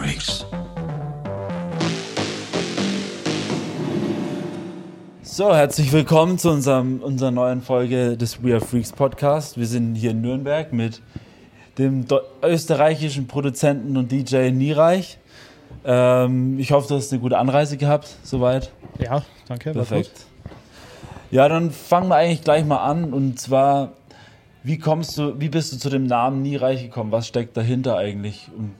freaks. So, herzlich willkommen zu unserem, unserer neuen Folge des We Are Freaks Podcast. Wir sind hier in Nürnberg mit dem österreichischen Produzenten und DJ Niereich. Ähm, ich hoffe, du hast eine gute Anreise gehabt, soweit. Ja, danke. Perfekt. Ja, dann fangen wir eigentlich gleich mal an. Und zwar, wie kommst du, wie bist du zu dem Namen Niereich gekommen? Was steckt dahinter eigentlich? Und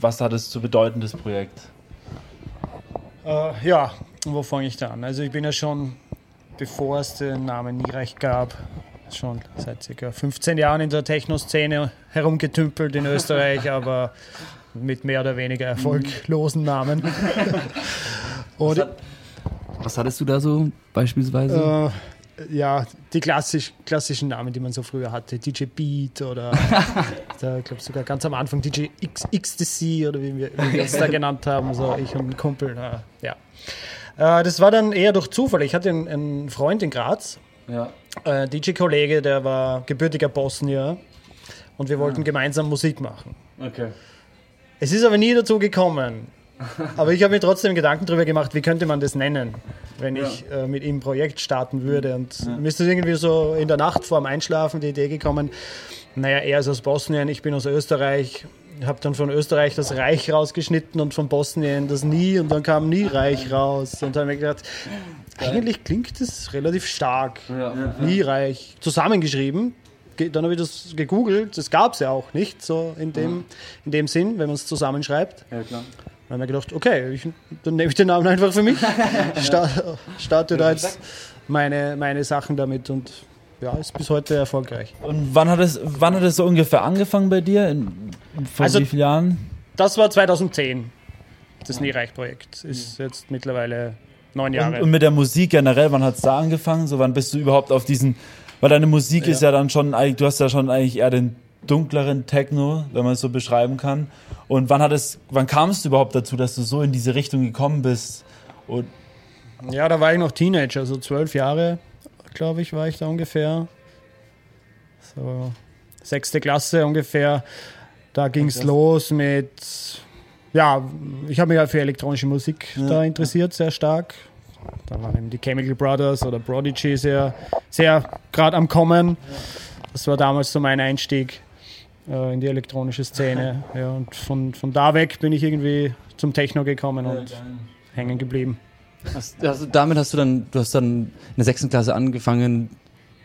was hat es zu bedeuten, das Projekt? Äh, ja, wo fange ich da an? Also ich bin ja schon, bevor es den Namen Niereich gab, schon seit ca. 15 Jahren in der Techno-Szene herumgetümpelt in Österreich, aber mit mehr oder weniger erfolglosen Namen. was, hat, was hattest du da so beispielsweise? Äh, ja, die klassisch, klassischen Namen, die man so früher hatte. DJ Beat oder da glaube sogar ganz am Anfang DJ X, XTC oder wie wir, wie wir es da genannt haben, so ich und ein Kumpel. Äh, ja. Äh, das war dann eher durch Zufall. Ich hatte einen, einen Freund in Graz, ja. äh, DJ-Kollege, der war gebürtiger Bosnier und wir wollten ah. gemeinsam Musik machen. Okay. Es ist aber nie dazu gekommen. Aber ich habe mir trotzdem Gedanken darüber gemacht, wie könnte man das nennen, wenn ja. ich äh, mit ihm ein Projekt starten würde. Und ja. mir ist das irgendwie so in der Nacht vor dem Einschlafen die Idee gekommen, naja, er ist aus Bosnien, ich bin aus Österreich. Ich habe dann von Österreich das Reich rausgeschnitten und von Bosnien das Nie und dann kam Nie Reich raus. Und dann habe ich gedacht, eigentlich klingt das relativ stark. Ja. Nie Reich. Zusammengeschrieben, dann habe ich das gegoogelt, das gab es ja auch nicht so in dem, in dem Sinn, wenn man es zusammenschreibt. Ja, klar. Dann habe ich gedacht, okay, ich, dann nehme ich den Namen einfach für mich, starte, starte da jetzt meine, meine Sachen damit und ja, ist bis heute erfolgreich. Und wann hat es, wann hat es so ungefähr angefangen bei dir? In, vor also, wie vielen Jahren? Das war 2010, das Niereich-Projekt. Ist jetzt mittlerweile neun Jahre. Und, und, mit der Musik generell, wann hat es da angefangen? So, wann bist du überhaupt auf diesen, weil deine Musik ja. ist ja dann schon, du hast ja schon eigentlich eher den dunkleren Techno, wenn man es so beschreiben kann. Und wann hat es, wann kamst du überhaupt dazu, dass du so in diese Richtung gekommen bist? Und ja, da war ich noch Teenager, so zwölf Jahre, glaube ich, war ich da ungefähr. So sechste Klasse ungefähr. Da ging es los mit, ja, ich habe mich halt für elektronische Musik ja. da interessiert, sehr stark. Da waren eben die Chemical Brothers oder Prodigy sehr, sehr gerade am Kommen. Das war damals so mein Einstieg äh, in die elektronische Szene. ja, und von, von da weg bin ich irgendwie zum Techno gekommen und ja, hängen geblieben. Hast, also damit hast du dann, du hast dann in der sechsten Klasse angefangen,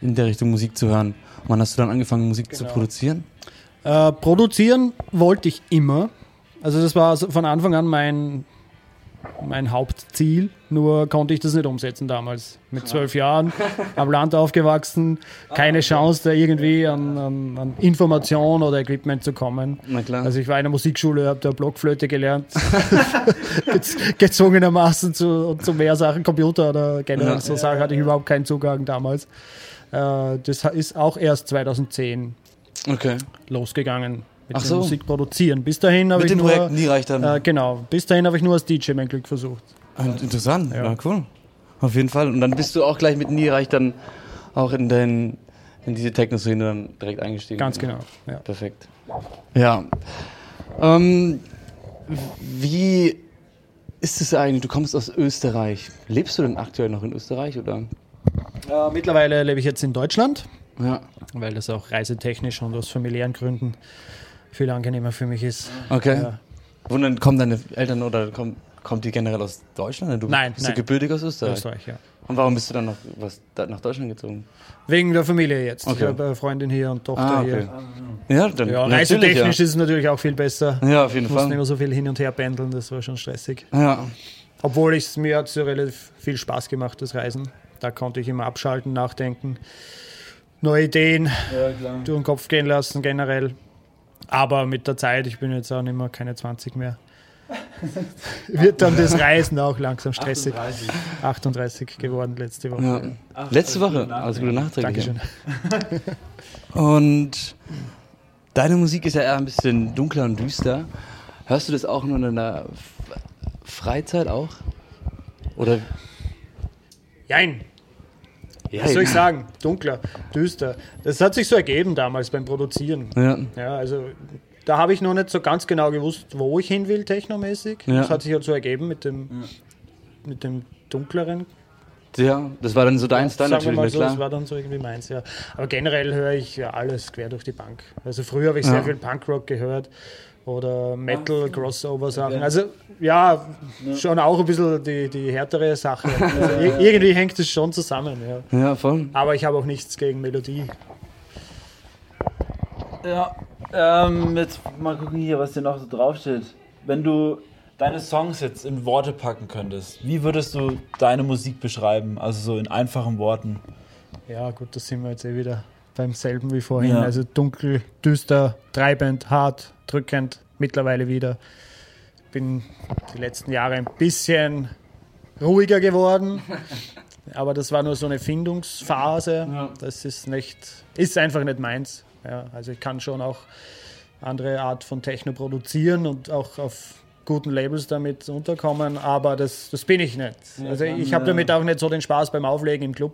in der Richtung Musik zu hören. wann hast du dann angefangen, Musik genau. zu produzieren? Äh, produzieren wollte ich immer. Also das war von Anfang an mein, mein Hauptziel, nur konnte ich das nicht umsetzen damals. Mit zwölf Jahren, am Land aufgewachsen, keine ah, Chance, da irgendwie an, an, an, Information oder Equipment zu kommen. Also ich war in der Musikschule, habe da Blockflöte gelernt, gezwungenermaßen zu, zu mehr Sachen, Computer oder generell ja, so Sachen hatte ich überhaupt keinen Zugang damals. Äh, das ist auch erst 2010 okay. losgegangen mit so. Musik produzieren. Bis dahin habe ich nur Projekten, die reicht dann. Äh, genau, bis dahin habe ich nur als DJ mein Glück versucht. Und interessant, ja. ja. cool. Auf jeden Fall. Und dann bist du auch gleich mit Nie reicht dann auch in den in diese Techno-Szene dann direkt eingestiegen. Ganz genau. Ja. Perfekt. Ja. Ähm, wie ist es eigentlich? Du kommst aus Österreich. Lebst du denn aktuell noch in Österreich oder? Äh, mittlerweile lebe ich jetzt in Deutschland. Ja. Weil das auch reisetechnisch und aus familiären Gründen viel angenehmer für mich ist. Okay. Ja. Und dann kommen deine Eltern oder kommt, kommt die generell aus Deutschland? Du nein, bist nein. du gebürtig aus Österreich? Österreich, ja. Und warum bist du dann noch was, nach Deutschland gezogen? Wegen der Familie jetzt. Okay. Ich habe eine Freundin hier und Tochter ah, okay. hier. Ja, dann ja, reisetechnisch ja. ist es natürlich auch viel besser. Ja, auf jeden ich Fall. Ich nicht mehr so viel hin und her pendeln, das war schon stressig. Ja. Obwohl es mir hat so relativ viel Spaß gemacht, das Reisen. Da konnte ich immer abschalten, nachdenken, neue Ideen ja, durch den Kopf gehen lassen generell. Aber mit der Zeit, ich bin jetzt auch nicht mehr keine 20 mehr, wird dann das Reisen auch langsam stressig. 38, 38 geworden letzte Woche. Ja. Letzte Woche, also gute Nachträge. Dankeschön. Und deine Musik ist ja eher ein bisschen dunkler und düster. Hörst du das auch nur in der Freizeit auch? Oder? Jein. Ja, Was soll ich sagen? Dunkler, düster. Das hat sich so ergeben damals beim Produzieren. Ja. ja also da habe ich noch nicht so ganz genau gewusst, wo ich hin will, technomäßig. Ja. Das hat sich halt so ergeben mit dem, mit dem dunkleren. Ja, das war dann so deins dann Sagen wir natürlich, mal so, klar. das war dann so irgendwie meins, ja. Aber generell höre ich ja alles quer durch die Bank. Also früher habe ich sehr Ja. viel Punkrock gehört oder Metal, Crossover-Sachen. Also ja, schon auch ein bisschen die, die härtere Sache. Also, ir- irgendwie hängt es schon zusammen, ja. Ja, voll. Aber ich habe auch nichts gegen Melodie. Ja, ähm, jetzt mal gucken hier, was hier noch so draufsteht. Wenn du deine Songs jetzt in Worte packen könntest, wie würdest du deine Musik beschreiben? Also so in einfachen Worten. Ja, gut, da sind wir jetzt eh wieder beim selben wie vorhin. Ja. Also dunkel, düster, treibend, hart, drückend, mittlerweile wieder. Bin die letzten Jahre ein bisschen ruhiger geworden. Aber das war nur so eine Findungsphase. Ja. Das ist nicht, ist einfach nicht meins. Ja, also ich kann schon auch andere Art von Techno produzieren und auch auf guten Labels damit unterkommen, aber das, das bin ich nicht. also dann, ich habe äh, damit auch nicht so den Spaß beim Auflegen im Club.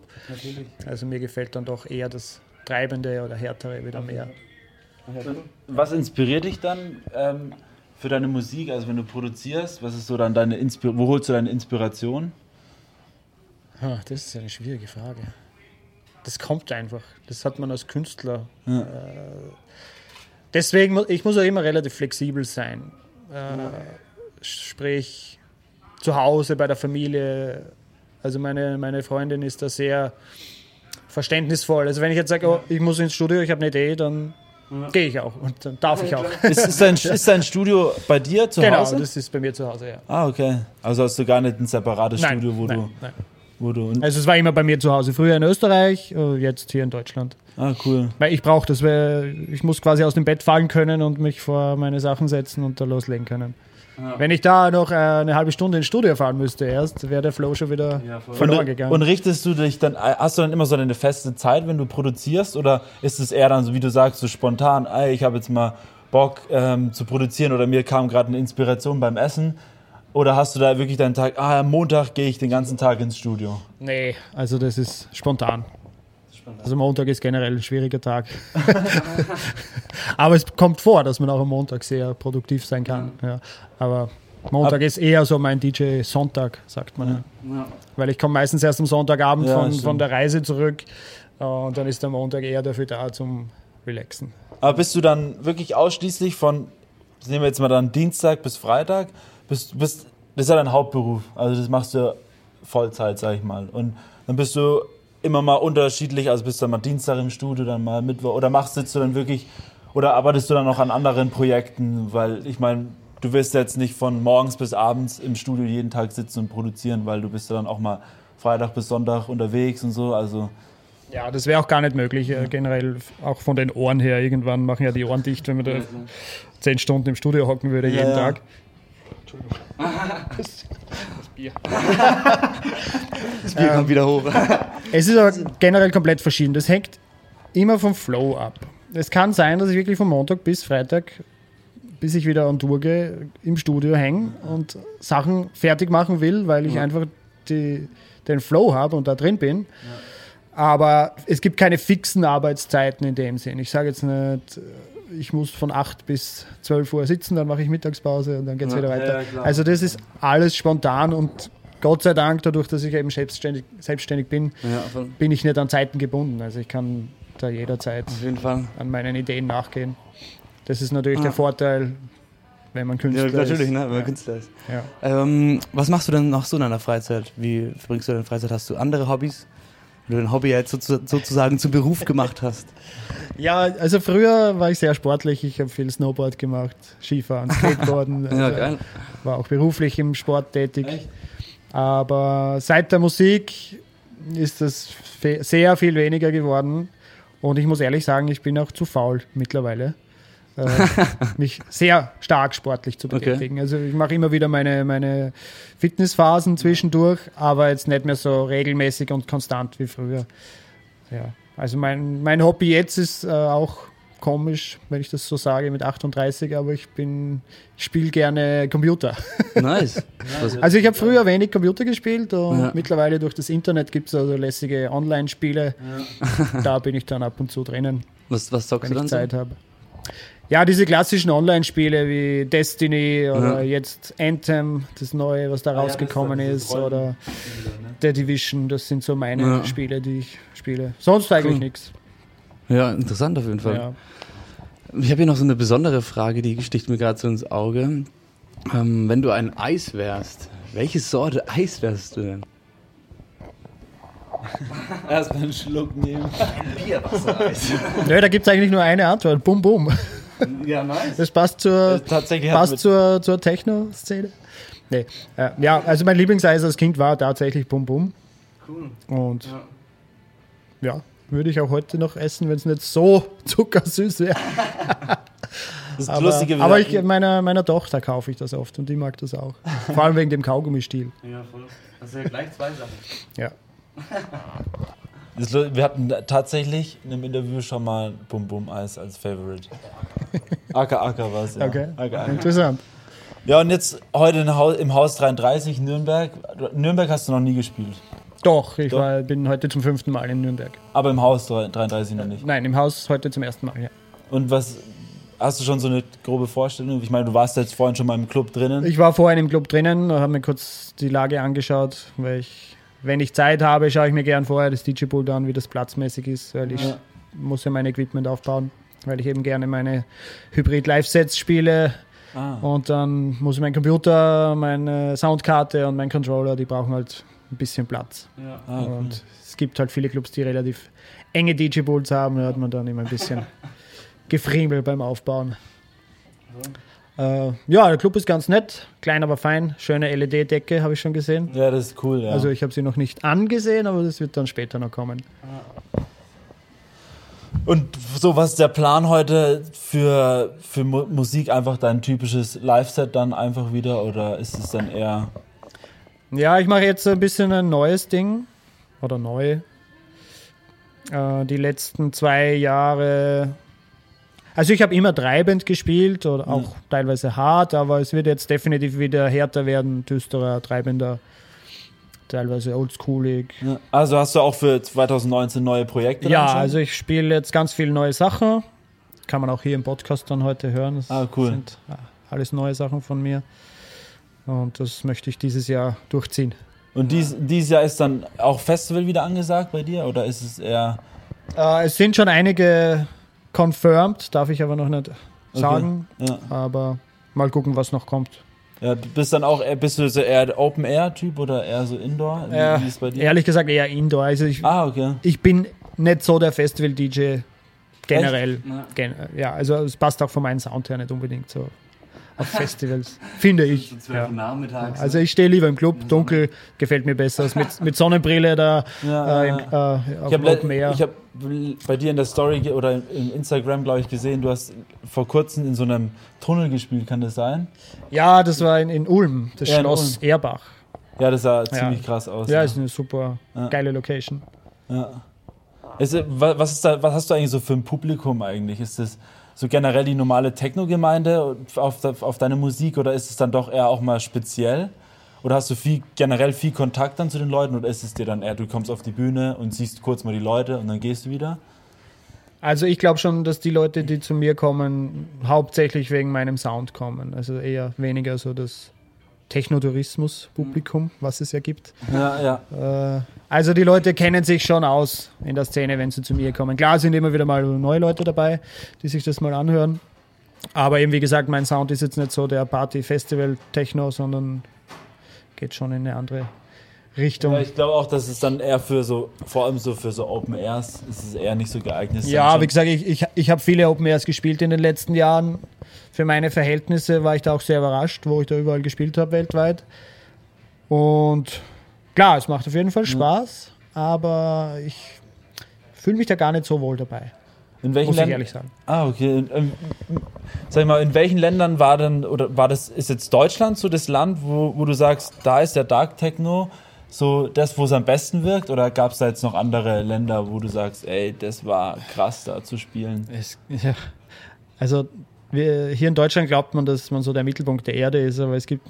Also mir gefällt dann doch eher das Treibende oder Härtere wieder mehr. Was inspiriert dich dann ähm, für deine Musik? Also wenn du produzierst, was ist so dann deine Inspir wo holst du deine Inspiration? Das ist eine schwierige Frage. Das kommt einfach. Das hat man als Künstler. Ja. Äh, deswegen, ich muss auch immer relativ flexibel sein. Äh, sprich, zu Hause, bei der Familie. Also meine, meine Freundin ist da sehr verständnisvoll. Also wenn ich jetzt sage, oh, ich muss ins Studio, ich habe eine Idee, dann gehe ich auch und dann darf ich auch. Ist, ist, dein, ist dein Studio bei dir zu Genau, Hause? das ist bei mir zu Hause, ja. Ah, okay. Also hast du gar nicht ein separates Nein, Studio, wo nein, du, nein. Du. Und, Also es war immer bei mir zu Hause. Früher in Österreich, äh, jetzt hier in Deutschland. ah, cool. Weil ich brauche das, weil ich muss quasi aus dem Bett fallen können und mich vor meine Sachen setzen und da loslegen können. Wenn ich da noch äh, eine halbe Stunde ins Studio fahren müsste erst, wäre der Flow schon wieder verloren Und, gegangen. und richtest du dich dann, hast du dann immer so eine feste Zeit, wenn du produzierst? Oder ist es eher dann so, wie du sagst, so spontan, ey, ich habe jetzt mal Bock ähm, zu produzieren oder mir kam gerade eine Inspiration beim Essen? Oder hast du da wirklich deinen Tag, ah, am Montag gehe ich den ganzen Tag ins Studio? nee, also das ist spontan. Also Montag ist generell ein schwieriger Tag. Aber es kommt vor, dass man auch am Montag sehr produktiv sein kann. Ja. Aber Montag Ab- ist eher so mein DJ-Sonntag, sagt man. Ja. Weil ich komme meistens erst am Sonntagabend Ja, von, von der Reise zurück äh, und dann ist der Montag eher dafür da zum Relaxen. Aber bist du dann wirklich ausschließlich von, nehmen wir jetzt mal dann Dienstag bis Freitag, bist, bist, das ist ja dein Hauptberuf, also das machst du Vollzeit, sag ich mal. Und dann bist du immer mal unterschiedlich, also bist du dann mal Dienstag im Studio, dann mal Mittwoch, oder machst sitzt du dann wirklich, oder arbeitest du dann noch an anderen Projekten, weil ich meine, du wirst jetzt nicht von morgens bis abends im Studio jeden Tag sitzen und produzieren, weil du bist ja dann auch mal Freitag bis Sonntag unterwegs und so, also Ja, das wäre auch gar nicht möglich, äh, generell auch von den Ohren her. Irgendwann machen ja die Ohren dicht, wenn man da zehn Stunden im Studio hocken würde, jeden ja. Tag. Das Bier kommt wieder hoch. Es ist aber generell komplett verschieden. Das hängt immer vom Flow ab. Es kann sein, dass ich wirklich von Montag bis Freitag, bis ich wieder on Tour gehe, im Studio hänge und Sachen fertig machen will, weil ich einfach die, den Flow habe und da drin bin. Aber es gibt keine fixen Arbeitszeiten in dem Sinn. Ich sage jetzt nicht, ich muss von 8 bis 12 Uhr sitzen, dann mache ich Mittagspause und dann geht es wieder weiter. ja, also das ist alles spontan und Gott sei Dank, dadurch, dass ich eben selbstständig, selbstständig bin, Ja, bin ich nicht an Zeiten gebunden. Also ich kann da jederzeit an meinen Ideen nachgehen. Das ist natürlich Ah. der Vorteil, wenn man Ja, Künstler natürlich, ist. ne, wenn man Ja. Künstler ist. Ja. Ähm, was machst du denn noch so in deiner Freizeit? Wie verbringst du deine Freizeit? Hast du andere Hobbys? Wenn du dein Hobby jetzt sozu- sozusagen zum Beruf gemacht hast. ja, also früher war ich sehr sportlich. Ich habe viel Snowboard gemacht, Skifahren, Skateboarden. Ja, also geil. War auch beruflich im Sport tätig. Aber seit der Musik ist das sehr viel weniger geworden. Und ich muss ehrlich sagen, ich bin auch zu faul mittlerweile, äh, mich sehr stark sportlich zu Okay. betätigen. Also ich mache immer wieder meine, meine Fitnessphasen zwischendurch, aber jetzt nicht mehr so regelmäßig und konstant wie früher. Ja. Also mein, mein Hobby jetzt ist äh, auch komisch, wenn ich das so sage, mit 38, aber ich bin, ich spiele gerne Computer. Nice. Also ich habe früher wenig Computer gespielt und Ja. mittlerweile durch das Internet gibt es also lässige Online-Spiele. Da bin ich dann ab und zu drinnen, was, was zockst wenn du ich dann Zeit so? habe. Ja, diese klassischen Online-Spiele wie Destiny oder Ja. jetzt Anthem, das neue, was da das rausgekommen ist ist, oder? The Division, das sind so meine Ja. Spiele, die ich spiele. Sonst eigentlich Cool. nichts. Ja, interessant auf jeden Fall. Ja. Ich habe hier noch so eine besondere Frage, die sticht mir gerade so ins Auge. Ähm, wenn du ein Eis wärst, welche Sorte Eis wärst du denn? Erstmal einen Schluck nehmen. Bierwassereis. Nö, da gibt es eigentlich nur eine Antwort. Bum, bum. ja, nice. Das passt zur, Tatsächlich hat passt zur, zur Techno-Szene. Nee. Äh, ja, also mein Lieblingseis als Kind war tatsächlich Bum Bum. Cool. Und Ja. ja, würde ich auch heute noch essen, wenn es nicht so zuckersüß wäre. das Aber, Lustige aber ich, meiner, meiner Tochter kaufe ich das oft und die mag das auch. Vor allem wegen dem Kaugummistiel. Ja, voll. Das sind ja gleich zwei Sachen. Ja. Wir hatten tatsächlich in einem Interview schon mal Bum Bum Eis als Favorite. Aka Aka war es, ja. Okay. Aka, Aka. Interessant. Ja, und jetzt heute im Haus 33 Nürnberg. Nürnberg hast du noch nie gespielt. Doch, ich Doch. War, bin heute zum fünften Mal in Nürnberg. Aber im Haus 33 noch nicht. Nein, im Haus heute zum ersten Mal, ja. Und was hast du schon so eine grobe Vorstellung? Ich meine, du warst jetzt vorhin schon mal im Club drinnen. Ich war vorhin im Club drinnen, habe mir kurz die Lage angeschaut, weil ich, wenn ich Zeit habe, schaue ich mir gern vorher das DJ-Pult an, wie das platzmäßig ist, weil ich Ja. muss ja mein Equipment aufbauen, weil ich eben gerne meine Hybrid-Live-Sets spiele ah. und dann muss mein Computer, meine Soundkarte und mein Controller, die brauchen halt ein bisschen Platz. Ja. Ah, cool. Und es gibt halt viele Clubs, die relativ enge DJ-Pools haben, da hat man dann immer ein bisschen Gefriemel beim Aufbauen. Äh, ja, der Club ist ganz nett, klein aber fein, schöne LED-Decke habe ich schon gesehen. Ja, das ist cool, ja. Also ich habe sie noch nicht angesehen, aber das wird dann später noch kommen. Und so, was ist der Plan heute für, für Mu Musik? Einfach dein typisches Live-Set dann einfach wieder? Oder ist es dann eher. Ja, ich mache jetzt ein bisschen ein neues Ding. Oder neu. Äh, die letzten zwei Jahre. Also ich habe immer treibend gespielt oder auch teilweise hart, aber es wird jetzt definitiv wieder härter werden, düsterer, treibender, teilweise oldschoolig. Ja. Also hast du auch für 2019 neue Projekte? Ja, also ich spiele jetzt ganz viele neue Sachen. Kann man auch hier im Podcast dann heute hören. Das Ah, cool. sind ja, alles neue Sachen von mir. Und das möchte ich dieses Jahr durchziehen. Und dies, dieses Jahr ist dann auch Festival wieder angesagt bei dir? Oder ist es eher. Äh, es sind schon einige confirmed, darf ich aber noch nicht sagen. Ja. Aber mal gucken, was noch kommt. ja du bist dann auch eher, bist du so eher der Open-Air-Typ oder eher so Indoor? Äh, wie ist bei dir? Ehrlich gesagt eher Indoor. Also ich, Ah, okay. ich bin nicht so der Festival-DJ generell. Ja. Gen ja, also es passt auch von meinem Sound her nicht unbedingt so auf Festivals, finde ich. Ja. Nachmittags. Also ich stehe lieber im Club, dunkel gefällt mir besser als mit, mit Sonnenbrille da Ja, äh, im, äh, auf Ich dem habe Open Air. hab bei dir in der Story oder im Instagram, glaube ich, gesehen, du hast vor kurzem in so einem Tunnel gespielt, kann das sein? Ja, das war in, in Ulm, das Ja, in Schloss Erbach. Ja, das sah ziemlich krass aus. Ja, ist eine super Ja. geile Location. Ja. Ist, wa- was, ist da, was hast du eigentlich so für ein Publikum eigentlich? Ist das so generell die normale Techno-Gemeinde auf, auf deine Musik oder ist es dann doch eher auch mal speziell? Oder hast du viel, generell viel Kontakt dann zu den Leuten oder ist es dir dann eher, du kommst auf die Bühne und siehst kurz mal die Leute und dann gehst du wieder? Also ich glaube schon, dass die Leute, die zu mir kommen, hauptsächlich wegen meinem Sound kommen. Also eher weniger so das Technotourismus-Publikum, was es ja gibt. Ja, ja. Äh, also die Leute kennen sich schon aus in der Szene, wenn sie zu mir kommen. Klar sind immer wieder mal neue Leute dabei, die sich das mal anhören. Aber eben wie gesagt, mein Sound ist jetzt nicht so der Party-Festival-Techno, sondern geht schon in eine andere Richtung. Ja, ich glaube auch, dass es dann eher für so, vor allem so für so Open Airs, ist es eher nicht so geeignet. Ja, wie gesagt, ich, ich, ich habe viele Open Airs gespielt in den letzten Jahren. Für meine Verhältnisse war ich da auch sehr überrascht, wo ich da überall gespielt habe weltweit. Und klar, es macht auf jeden Fall Spaß, aber ich fühle mich da gar nicht so wohl dabei, in welchen muss ich Ländern? ehrlich sagen. Ah, okay. Ähm, sag ich mal, in welchen Ländern war denn, oder war das, ist jetzt Deutschland so das Land, wo, wo du sagst, da ist der Dark Techno so das, wo es am besten wirkt? Oder gab es da jetzt noch andere Länder, wo du sagst, ey, das war krass da zu spielen? Es, ja, also wir, hier in Deutschland glaubt man, dass man so der Mittelpunkt der Erde ist, aber es gibt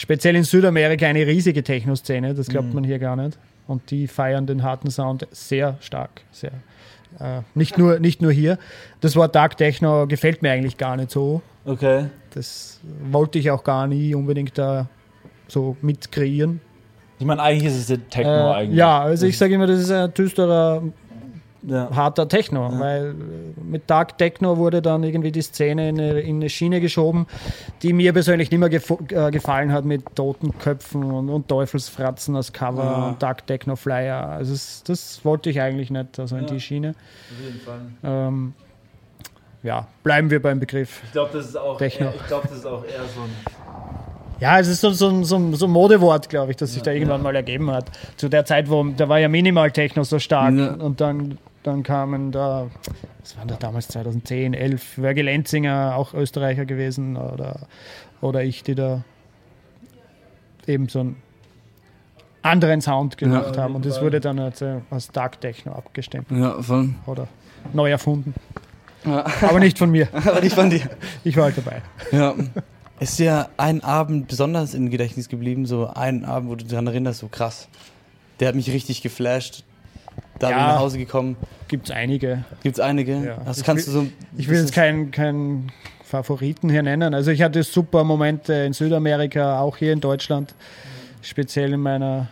speziell in Südamerika eine riesige Techno-Szene, das glaubt man hier gar nicht. Und die feiern den harten Sound sehr stark, sehr Äh, nicht, nur, nicht nur hier. Das Wort Dark Techno gefällt mir eigentlich gar nicht so. Okay. Das wollte ich auch gar nie unbedingt da so mit kreieren. Ich meine, eigentlich ist es der Techno Äh, eigentlich. ja, also ich sage immer, das ist ein düsterer, Ja. harter Techno, weil äh, mit Dark Techno wurde dann irgendwie die Szene in eine, in eine Schiene geschoben, die mir persönlich nicht mehr gefo- äh, gefallen hat mit toten Köpfen und, und Teufelsfratzen als Cover Ja. und Dark Techno Flyer. Also das, das wollte ich eigentlich nicht, also in Ja. die Schiene. Auf jeden Fall. Ähm, ja, bleiben wir beim Begriff. Ich glaube, das ist auch eher, ich glaube, das ist auch eher so ein Ja, es ist so, so, ein- so, so ein Modewort, glaube ich, das sich da irgendwann mal ergeben hat. Zu der Zeit, wo da war ja Minimal Techno so stark Ja. und dann, dann kamen da, was waren da damals 2010, 11, Wörge Lenzinger, auch Österreicher gewesen oder, oder ich, die da eben so einen anderen Sound gemacht Ja, haben und das Fall. wurde dann als, äh, als Dark Techno abgestempelt Ja, voll. oder neu erfunden. Ja. Aber nicht von mir, Aber nicht von dir. ich war halt dabei. Ja. Ist dir ein Abend besonders im Gedächtnis geblieben? So ein Abend, wo du daran erinnerst, so krass. Der hat mich richtig geflasht. Da bin ich Ja. nach Hause gekommen. Gibt es einige. Gibt's einige? Ja. Ich kannst will- du so. Ich will jetzt keinen keinen Favoriten hier nennen. Also ich hatte super Momente in Südamerika, auch hier in Deutschland. Speziell in meiner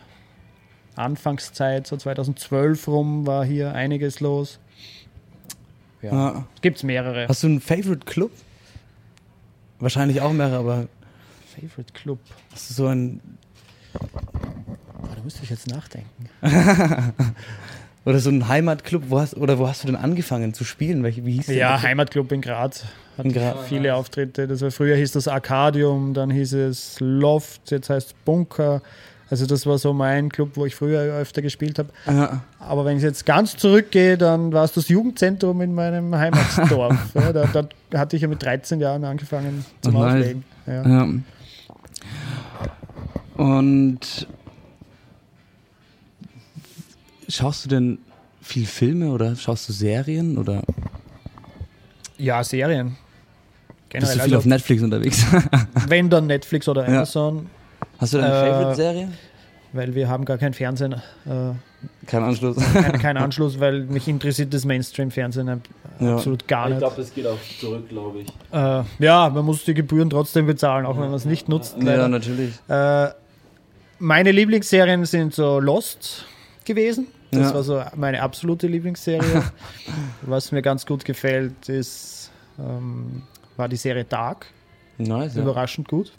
Anfangszeit, so 2012 rum, war hier einiges los. Ja. Ja. Gibt es mehrere. Hast du einen Favorite Club? Wahrscheinlich auch mehrere, aber Favorite Club. hast du so ein. Oh, da müsste ich jetzt nachdenken. Oder so ein Heimatclub, wo hast, oder wo hast du denn angefangen zu spielen? Welche, wie hieß? Ja, Heimatclub in Graz. Hat In Graz. viele Auftritte. Das war, früher hieß das Arcadium, dann hieß es Loft, jetzt heißt es Bunker. Also das war so mein Club, wo ich früher öfter gespielt habe. Ja. Aber wenn ich jetzt ganz zurückgehe, dann war es das Jugendzentrum in meinem Heimatdorf. ja, da, da hatte ich ja mit 13 Jahren angefangen zum nice. Auflegen. Ja. Ja. Und schaust du denn viel Filme oder schaust du Serien oder ja, Serien. bist du viel Generell, auf Netflix unterwegs? also, wenn dann Netflix oder Ja. Amazon, Hast du deine Äh, Favorite-Serie? weil wir haben gar keinen Fernsehen, äh, Kein Anschluss. keinen, keinen Anschluss, weil mich interessiert das Mainstream-Fernsehen Ja. absolut gar Ich nicht. glaube, das geht auch zurück, glaube ich. Äh, ja, man muss die Gebühren trotzdem bezahlen, auch wenn man es nicht nutzt. Ja, leider. natürlich. Äh, meine Lieblingsserien sind so Lost gewesen. Das Ja. war so meine absolute Lieblingsserie. Was mir ganz gut gefällt, ist, ähm, war die Serie Dark. Nice, ja. Überraschend gut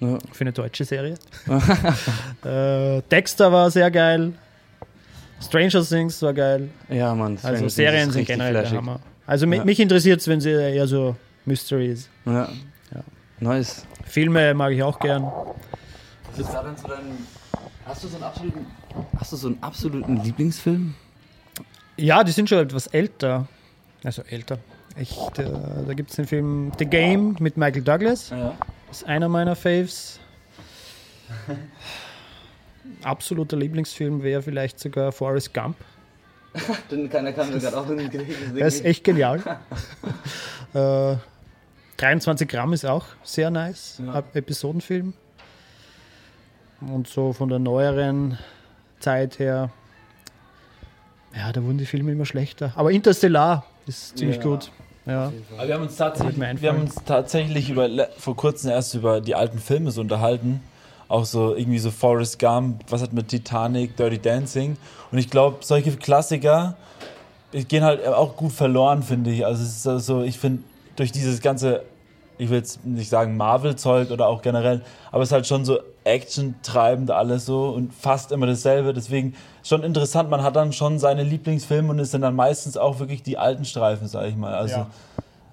ja. für eine deutsche Serie. äh, Dexter war sehr geil. Stranger Things war geil. Ja, Mann. Also Stranger Serien Things ist sind generell der flashig. Hammer. Also mi- Ja. mich interessiert es, wenn sie eher so Mystery ist. Ja. Nice. Filme mag ich auch gern. Was ist da denn so dein. Hast du so einen absoluten. Hast du so einen absoluten Lieblingsfilm? Ja, die sind schon etwas älter. Also älter. Ich, da da gibt es den Film The Game mit Michael Douglas. Ja. Das ist einer meiner Faves. Absoluter Lieblingsfilm wäre vielleicht sogar Forrest Gump. Den kann mir gerade auch in Der ist echt genial. äh, 23 Gramm ist auch sehr nice. Ja. Episodenfilm. Und so von der neueren Zeit her, ja, da wurden die Filme immer schlechter. Aber Interstellar ist ziemlich Ja. gut. Ja. Aber wir haben uns tatsächlich, wir haben uns tatsächlich über, vor kurzem erst über die alten Filme so unterhalten. Auch so irgendwie so Forrest Gump, was hat mit Titanic, Dirty Dancing. Und ich glaube, solche Klassiker gehen halt auch gut verloren, finde ich. Also es ist so- so, ich finde, durch dieses ganze, ich will jetzt nicht sagen Marvel-Zeug oder auch generell, aber es ist halt schon so Action-treibend alles so und fast immer dasselbe. Deswegen schon interessant, man hat dann schon seine Lieblingsfilme und es sind dann meistens auch wirklich die alten Streifen, sag ich mal. Also, Ja.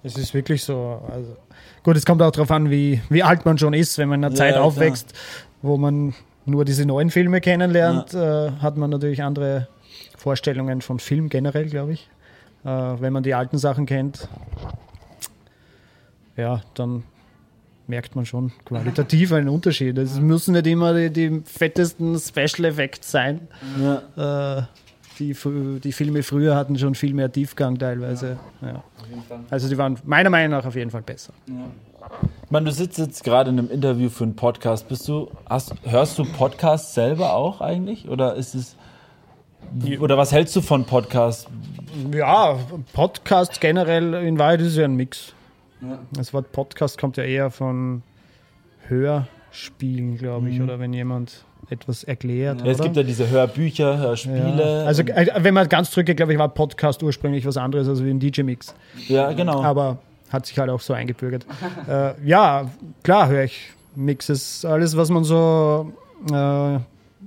Es ist wirklich so. Also, gut, es kommt auch darauf an, wie, wie alt man schon ist. Wenn man in einer Ja, Zeit ja, aufwächst, wo man nur diese neuen Filme kennenlernt, äh, hat man natürlich andere Vorstellungen von Film generell, glaube ich. Äh, wenn man die alten Sachen kennt, ja, dann merkt man schon qualitativ einen Unterschied. Es müssen nicht immer die, die fettesten Special Effects sein. ja. Äh, die, die Filme früher hatten schon viel mehr Tiefgang teilweise. Ja. Also die waren meiner Meinung nach auf jeden Fall besser. Ich meine, du sitzt jetzt gerade in einem Interview für einen Podcast. Bist du, hast, hörst du Podcasts selber auch eigentlich? Oder ist es, Oder was hältst du von Podcasts? Ja, Podcast generell, in Wahrheit ist ja ein Mix. Das Wort Podcast kommt ja eher von Hörspielen, glaube ich, oder wenn jemand etwas erklärt. Ja, es gibt ja diese Hörbücher, Hörspiele. Ja. Also, äh, wenn man ganz zurückgeht, glaube ich, war Podcast ursprünglich was anderes als wie ein DJ-Mix. ja, genau. Aber hat sich halt auch so eingebürgert. äh, ja, klar höre ich Mixes. Alles, was man so äh,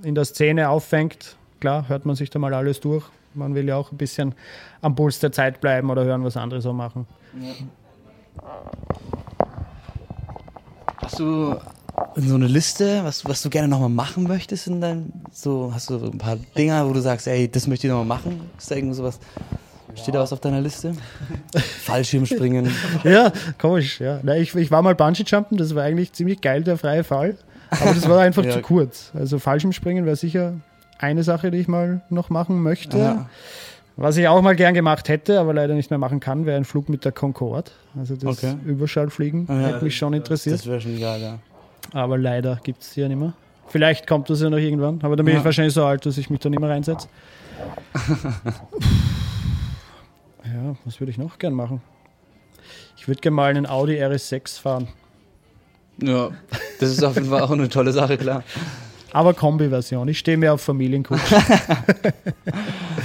in der Szene auffängt, klar, hört man sich da mal alles durch. Man will ja auch ein bisschen am Puls der Zeit bleiben oder hören, was andere so machen. Hast du so eine Liste, was, was du gerne nochmal machen möchtest in deinem, so, hast du so ein paar Dinger, wo du sagst, ey, das möchte ich nochmal machen? Ist da irgend sowas, steht da was auf deiner Liste? Fallschirmspringen. Ja, komisch, ja. Na, ich, ich war mal Bungee-Jumpen, das war eigentlich ziemlich geil, der freie Fall. Aber das war einfach Ja. zu kurz. Also Fallschirmspringen wäre sicher eine Sache, die ich mal noch machen möchte. Ja. Was ich auch mal gern gemacht hätte, aber leider nicht mehr machen kann, wäre ein Flug mit der Concorde. Also das Okay. Überschallfliegen Ja, hätte mich schon interessiert. Das wäre schon geil, ja. Aber leider gibt es die ja nicht mehr. Vielleicht kommt das ja noch irgendwann, aber dann bin Ja. ich wahrscheinlich so alt, dass ich mich da nicht mehr reinsetze. ja, was würde ich noch gern machen? Ich würde gerne mal einen Audi RS6 fahren. Ja, das ist auf jeden Fall auch eine tolle Sache, klar. Aber Kombi-Version. Ich stehe mehr auf Familienkutsch.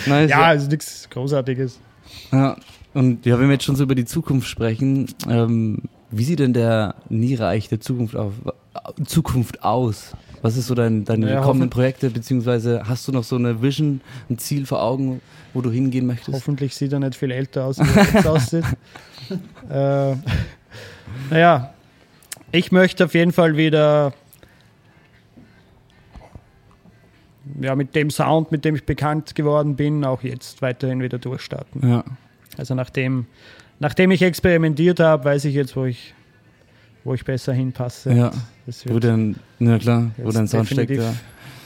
Nice, ja, also nichts Großartiges. Ja, und ja, wenn wir jetzt schon so über die Zukunft sprechen, ähm, wie sieht denn der Niereich der Zukunft, auf, Zukunft aus? Was ist so dein, deine Ja, kommenden Projekte, beziehungsweise hast du noch so eine Vision, ein Ziel vor Augen, wo du hingehen möchtest? Hoffentlich sieht er nicht viel älter aus, als er jetzt aussieht. äh, naja, ich möchte auf jeden Fall wieder ja, mit dem Sound, mit dem ich bekannt geworden bin, auch jetzt weiterhin wieder durchstarten. Ja, Also nachdem, nachdem ich experimentiert habe, weiß ich jetzt, wo ich, wo ich besser hinpasse. ja. Das Wo dein, ja klar, wo dein Sound steckt, ja.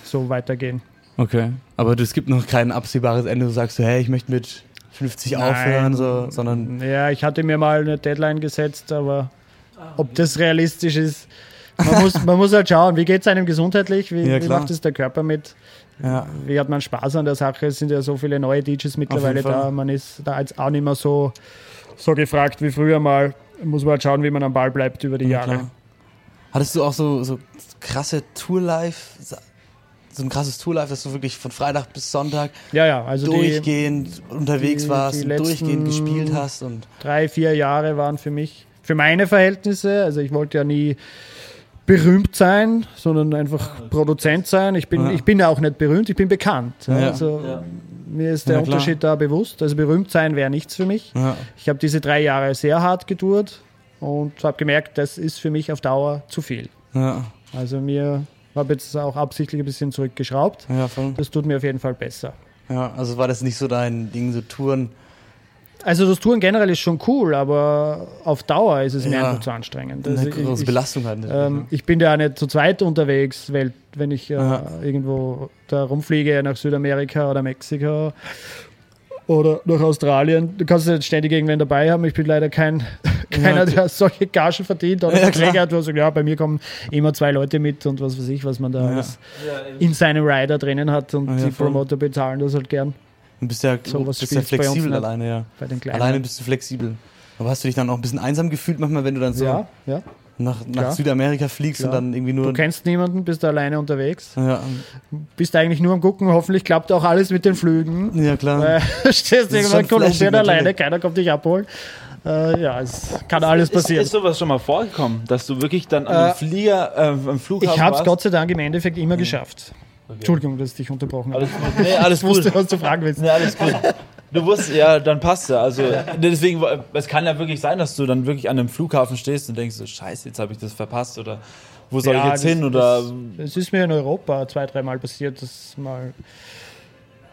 so weitergehen. Okay. Aber es gibt noch kein absehbares Ende, du sagst so, hey, ich möchte mit 50 Nein. aufhören, so, sondern Ja, ich hatte mir mal eine Deadline gesetzt, aber ob das realistisch ist, man muss, man muss halt schauen, wie geht es einem gesundheitlich, wie, Ja, wie macht es der Körper mit, ja, wie hat man Spaß an der Sache, es sind ja so viele neue DJs mittlerweile da, man ist da jetzt auch nicht mehr so, so gefragt wie früher mal, muss man halt schauen, wie man am Ball bleibt über die ja, Jahre. klar. Hattest du auch so, so krasse Tour-Life, so ein krasses Tour-Life, dass du wirklich von Freitag bis Sonntag Ja, ja, also die durchgehend unterwegs die- warst die und durchgehend gespielt hast und drei, vier Jahre waren für mich, für meine Verhältnisse, also ich wollte ja nie berühmt sein, sondern einfach Produzent sein. Ich bin, Ja. ich bin ja auch nicht berühmt, ich bin bekannt. Ja, Ja. Also Ja. mir ist der Ja. Unterschied da bewusst. Also berühmt sein wäre nichts für mich. ja, Ich habe diese drei Jahre sehr hart getourt und habe gemerkt, das ist für mich auf Dauer zu viel. ja, Also mir habe jetzt auch absichtlich ein bisschen zurückgeschraubt. ja. Das tut mir auf jeden Fall besser. Ja, also war das nicht so dein Ding, so Touren? Also das Touren generell ist schon cool, aber auf Dauer ist es mir Ja. einfach zu anstrengend. Eine Also große ich, Belastung halt. ähm, ich bin ja nicht zu zweit unterwegs, weil wenn ich äh, irgendwo da rumfliege nach Südamerika oder Mexiko oder nach Australien, du kannst nicht ständig irgendwen dabei haben. Ich bin leider kein keiner, der solche Gagen verdient oder Ja, Verträge hat, wo sagt, ja, bei mir kommen immer zwei Leute mit und was weiß ich, was man da Ja. alles in seinem Rider drinnen hat und Ja, die. Promoter bezahlen das halt gern Du bist ja, So was bist ja flexibel alleine, ja. bei den kleinen. Alleine bist du flexibel. Aber hast du dich dann auch ein bisschen einsam gefühlt manchmal, wenn du dann so ja, ja. nach, nach. Südamerika fliegst Klar. und dann irgendwie nur. Du kennst niemanden, bist alleine unterwegs. ja, Bist eigentlich nur am Gucken, hoffentlich klappt auch alles mit den Flügen. ja, klar. Weil stehst ist irgendwann in Kolumbien alleine, keiner kommt dich abholen. Äh, ja, es kann alles Ist, passieren. ist sowas schon mal vorgekommen, dass du wirklich dann an Äh, Flieger, äh, am Flughafen ich habe es? Gott sei Dank im Endeffekt immer geschafft. Entschuldigung, dass ich dich unterbrochen habe. Alles gut. Nee, alles Ich wusste, gut. was du fragen willst. Nee, alles gut. Du wusstest, ja, dann passt ja. Also deswegen, es kann ja wirklich sein, dass du dann wirklich an einem Flughafen stehst und denkst, so, scheiße, jetzt habe ich das verpasst oder wo soll Ja, ich jetzt das- hin oder Es ist mir in Europa zwei, dreimal passiert, dass mal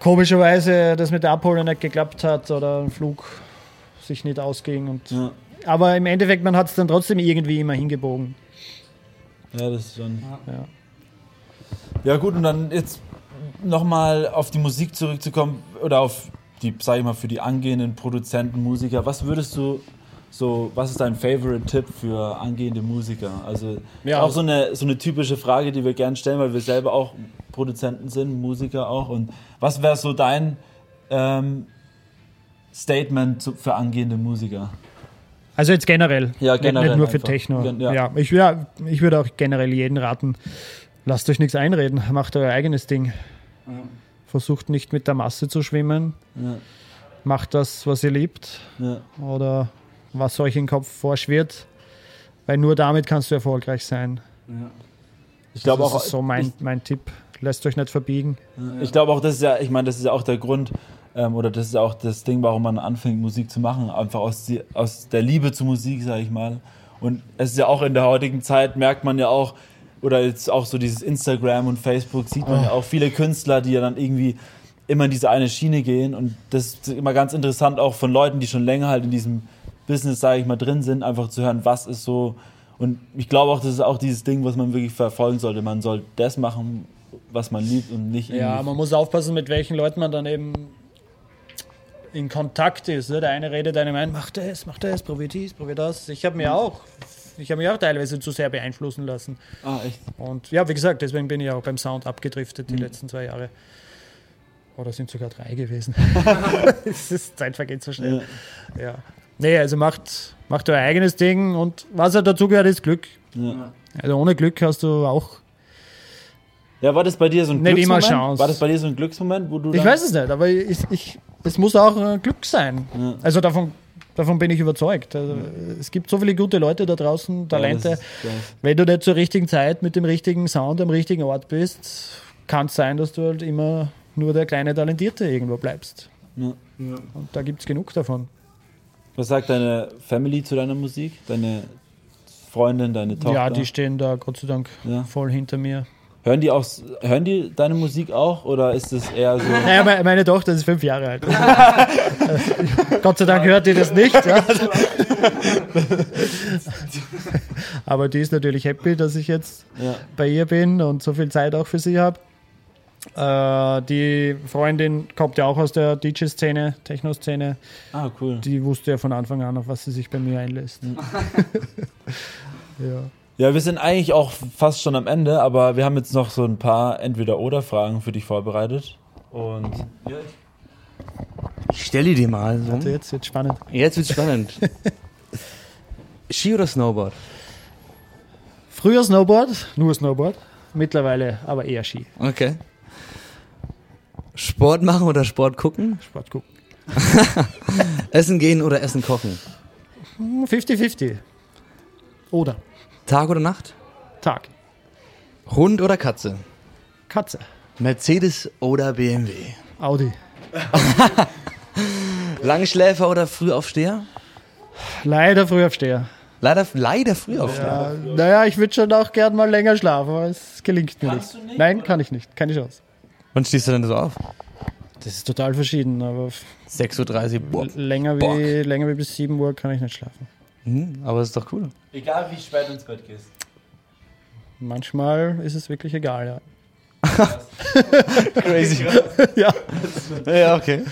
komischerweise das mit der Abholung nicht geklappt hat oder ein Flug sich nicht ausging. Und, ja, Aber im Endeffekt, man hat es dann trotzdem irgendwie immer hingebogen. ja das ist schon. Ja. Ja gut, und dann jetzt nochmal auf die Musik zurückzukommen oder auf die, sag ich mal, für die angehenden Produzenten, Musiker. Was würdest du so, was ist dein Favorite-Tipp für angehende Musiker? Also Ja, auch so eine, so eine typische Frage, die wir gerne stellen, weil wir selber auch Produzenten sind, Musiker auch. Und was wäre so dein ähm, Statement zu, für angehende Musiker? Also jetzt generell, Ja, nicht- generell nicht nur für einfach. Techno. Gen- Ja. ja. ich, ja, ich würde auch generell jeden raten, lasst euch nichts einreden, macht euer eigenes Ding. Versucht nicht mit der Masse zu schwimmen, Ja, macht das, was ihr liebt ja, oder was euch im Kopf vorschwirrt, weil nur damit kannst du erfolgreich sein. ich glaube das auch, ist so mein, mein Tipp. Lasst euch nicht verbiegen. Ich glaube auch, das ist ja, ich meine, das ist ja auch der Grund, ähm, oder das ist ja auch das Ding, warum man anfängt, Musik zu machen. Einfach aus, die, aus der Liebe zur Musik, sage ich mal. Und es ist ja auch in der heutigen Zeit, merkt man ja auch, oder jetzt auch so dieses Instagram und Facebook, sieht man ja auch viele Künstler, die ja dann irgendwie immer in diese eine Schiene gehen. Und das ist immer ganz interessant, auch von Leuten, die schon länger halt in diesem Business, sage ich mal, drin sind, einfach zu hören, was ist so. Und ich glaube auch, das ist auch dieses Ding, was man wirklich verfolgen sollte. Man soll das machen, was man liebt und nicht Ja, man muss aufpassen, mit welchen Leuten man dann eben in Kontakt ist. Ne? Der eine redet einem ein, mach das, mach das, probier dies, probier das. Ich habe mir auch, ich habe mich auch teilweise zu sehr beeinflussen lassen. Ah, echt? Und ja, wie gesagt, deswegen bin ich auch beim Sound abgedriftet die letzten zwei Jahre. Oder sind sogar drei gewesen. es ist, Zeit vergeht so schnell. Ja. Nee, also macht, macht euer eigenes Ding und was halt dazu gehört, ist Glück. Ja. Also ohne Glück hast du auch. ja, war das bei dir so ein Nicht immer Glücksmoment? Chance. War das bei dir so ein Glücksmoment, wo du Ich weiß es nicht, aber ich, ich, es muss auch äh, Glück sein. Ja. Also davon, davon bin ich überzeugt. Also, Es gibt so viele gute Leute da draußen, Talente. Ja, das ist, das Wenn du nicht zur richtigen Zeit mit dem richtigen Sound am richtigen Ort bist, kann es sein, dass du halt immer nur der kleine Talentierte irgendwo bleibst. Ja. Und da gibt es genug davon. Was sagt deine Family zu deiner Musik? Deine Freundin, deine Tochter? Ja, die stehen da Gott sei Dank Ja. voll hinter mir. Hören die auch, hören die deine Musik auch oder ist es eher so? Naja, meine, meine Tochter ist fünf Jahre alt. Gott sei Dank hört die das nicht. Ja. Aber die ist natürlich happy, dass ich jetzt Ja. bei ihr bin und so viel Zeit auch für sie habe. Äh, die Freundin kommt ja auch aus der DJ-Szene, Techno-Szene. Ah, cool. Die wusste ja von Anfang an, auf was sie sich bei mir einlässt. ja. Ja, wir sind eigentlich auch fast schon am Ende, aber wir haben jetzt noch so ein paar Entweder-Oder-Fragen für dich vorbereitet. Und ja, Ich stelle dir mal so. Also jetzt wird spannend. Jetzt wird's spannend. Ski oder Snowboard? Früher Snowboard, nur Snowboard. Mittlerweile aber eher Ski. Okay. Sport machen oder Sport gucken? Sport gucken. Essen gehen oder Essen kochen? 50-50. Oder Tag oder Nacht? Tag. Hund oder Katze? Katze. Mercedes oder BMW? Audi. Langschläfer oder Frühaufsteher? Leider Frühaufsteher. Leider, leider Frühaufsteher. Ja, naja, ich würde schon auch gern mal länger schlafen, aber es gelingt mir nicht. Nein, kann ich nicht. Keine Chance. Wann stehst du denn so auf? Das ist total verschieden, aber f- 6.30 Uhr. Boah. länger Bock. wie, länger wie bis 7 Uhr kann ich nicht schlafen. Hm, aber ist doch cool. egal wie spät du ins Bett gehst. Manchmal ist es wirklich egal, ja. Crazy. ja. ja, okay.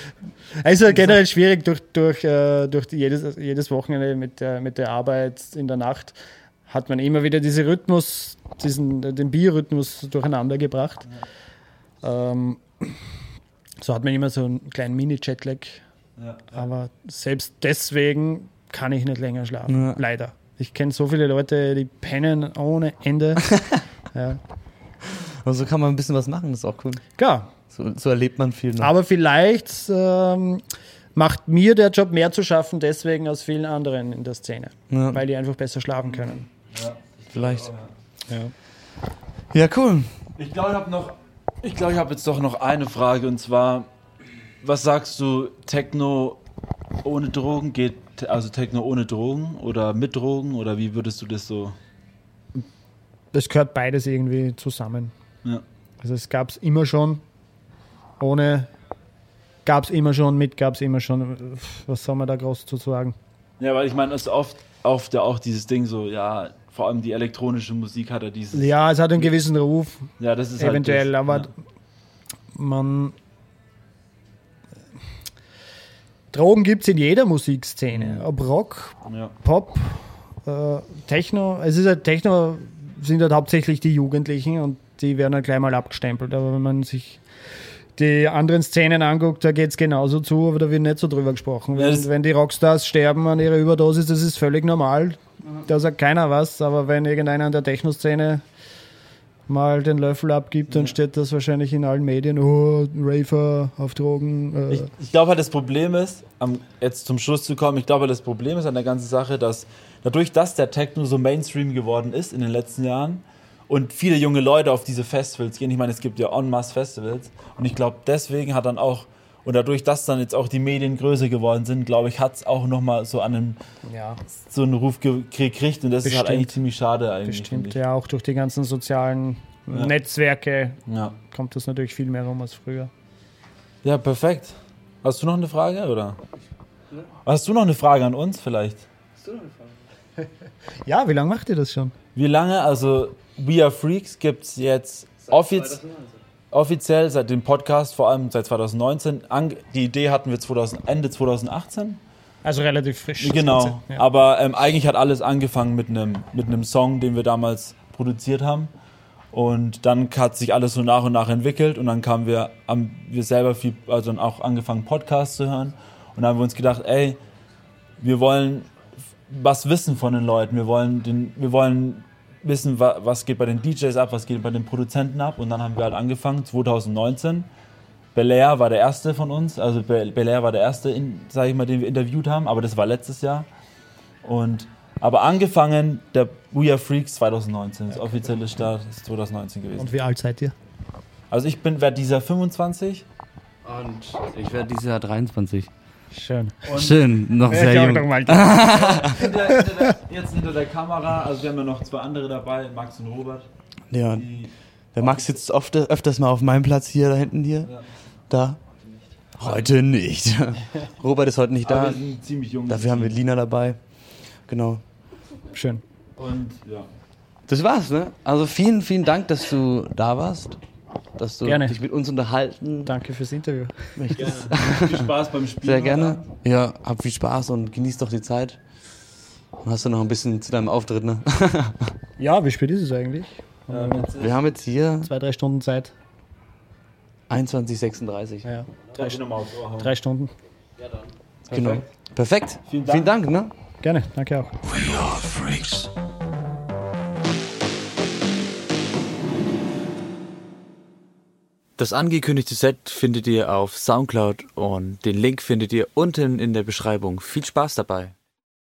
Also generell schwierig durch, durch, äh, durch die, jedes, jedes Wochenende mit der, mit der Arbeit in der Nacht hat man immer wieder diesen Rhythmus, diesen, den Biorhythmus durcheinander gebracht. Ähm, so hat man immer so einen kleinen Mini-Jetlag. Ja. Aber selbst deswegen kann ich nicht länger schlafen. Ja. Leider. Ich kenne so viele Leute, die pennen ohne Ende. ja. Und so kann man ein bisschen was machen, das ist auch cool. Klar, So, so erlebt man viel. Noch. Aber vielleicht ähm, macht mir der Job mehr zu schaffen, deswegen als vielen anderen in der Szene, Ja. weil die einfach besser schlafen können. Vielleicht. Ja. Ja, cool. Ich glaube, ich habe noch, ich glaube, ich habe jetzt doch noch eine Frage und zwar, was sagst du, Techno ohne Drogen geht, also Techno ohne Drogen oder mit Drogen oder wie würdest du das so? Das gehört beides irgendwie zusammen. Ja. Also es gab es immer schon, ohne gab es immer schon, mit gab es immer schon. Was soll man da groß zu sagen? Ja, weil ich meine, es ist oft, oft ja auch dieses Ding so, ja, vor allem die elektronische Musik hat ja dieses, ja, Ja, es hat einen gewissen Ruf, das ist eventuell, halt das, aber man. Drogen gibt es in jeder Musikszene. Ob Rock, ja. Pop, äh, Techno. Es ist halt Techno sind halt hauptsächlich die Jugendlichen und die werden halt gleich mal abgestempelt. Aber wenn man sich die anderen Szenen anguckt, da geht es genauso zu, aber da wird nicht so drüber gesprochen. Ja, Wenn, wenn die Rockstars sterben an ihrer Überdosis, das ist völlig normal. Da sagt keiner was, aber wenn irgendeiner in der Techno-Szene mal den Löffel abgibt, dann steht das wahrscheinlich in allen Medien, oh, Raver auf Drogen. Äh, Ich, ich glaube halt, das Problem ist, am, jetzt zum Schluss zu kommen, ich glaube, das Problem ist an der ganzen Sache, dass dadurch, dass der Techno so Mainstream geworden ist in den letzten Jahren und viele junge Leute auf diese Festivals gehen, ich meine, es gibt ja en masse Festivals und ich glaube, deswegen hat dann auch, und dadurch, dass dann jetzt auch die Medien größer geworden sind, glaube ich, hat es auch nochmal so einen, ja, so einen Ruf ge- gekriegt und das ist halt Bestimmt. eigentlich ziemlich schade eigentlich. bestimmt. Ja, auch durch die ganzen sozialen Ja. Netzwerke. Ja. kommt das natürlich viel mehr rum als früher. ja, perfekt. Hast du noch eine Frage, oder? Hast du noch eine Frage an uns vielleicht? Ja, wie lange macht ihr das schon? Wie lange? Also We Are Freaks gibt es jetzt offiz offiziell seit dem Podcast, vor allem seit 2019. Ange die Idee hatten wir 2000, Ende 2018. Also relativ frisch. Genau. Ja. Aber ähm, eigentlich hat alles angefangen mit einem mit einem Song, den wir damals produziert haben. Und dann hat sich alles so nach und nach entwickelt und dann kamen wir, haben wir selber viel, also dann auch angefangen Podcasts zu hören und dann haben wir uns gedacht, ey, wir wollen was wissen von den Leuten, wir wollen den, wir wollen wissen, wa, was geht bei den DJs ab, was geht bei den Produzenten ab und dann haben wir halt angefangen 2019. Belair war der erste von uns, also Be- Belair war der erste, in, sag ich mal, den wir interviewt haben, aber das war letztes Jahr. Und aber angefangen der We Are Freaks 2019, das offizielle Start ist 2019 gewesen. Und wie alt seid ihr? Also ich bin werde dieser 25 Und ich werde dieses Jahr 23. Schön. Schön, noch sehr jung. noch mal. hinter, hinter der, jetzt hinter der Kamera, also wir haben ja noch zwei andere dabei, Max und Robert. Ja, Die, der Max sitzt oft, öfters mal auf meinem Platz hier, da hinten hier. Ja. Da. Heute nicht. Robert ist heute nicht aber da. wir sind ziemlich jung. Dafür haben wir Lina dabei. Genau. Schön. Und ja. Das war's, ne? Also vielen, vielen Dank, dass du da warst. Dass du Gerne. dich mit uns unterhalten Danke fürs Interview. möchtest. Viel Spaß beim Spielen. Sehr gerne. Ja, hab viel Spaß und genieß doch die Zeit. Dann hast du noch ein bisschen zu deinem Auftritt, ne? Ja, wie spät ist es eigentlich? Ja, Wir haben jetzt hier Zwei, drei Stunden Zeit. 21.36. Ja, drei, nochmal aufs Ohr hauen. drei Stunden. Genau. Perfekt. Vielen Dank. Vielen Dank, ne? Gerne, danke auch. Das angekündigte Set findet ihr auf Soundcloud und den Link findet ihr unten in der Beschreibung. Viel Spaß dabei!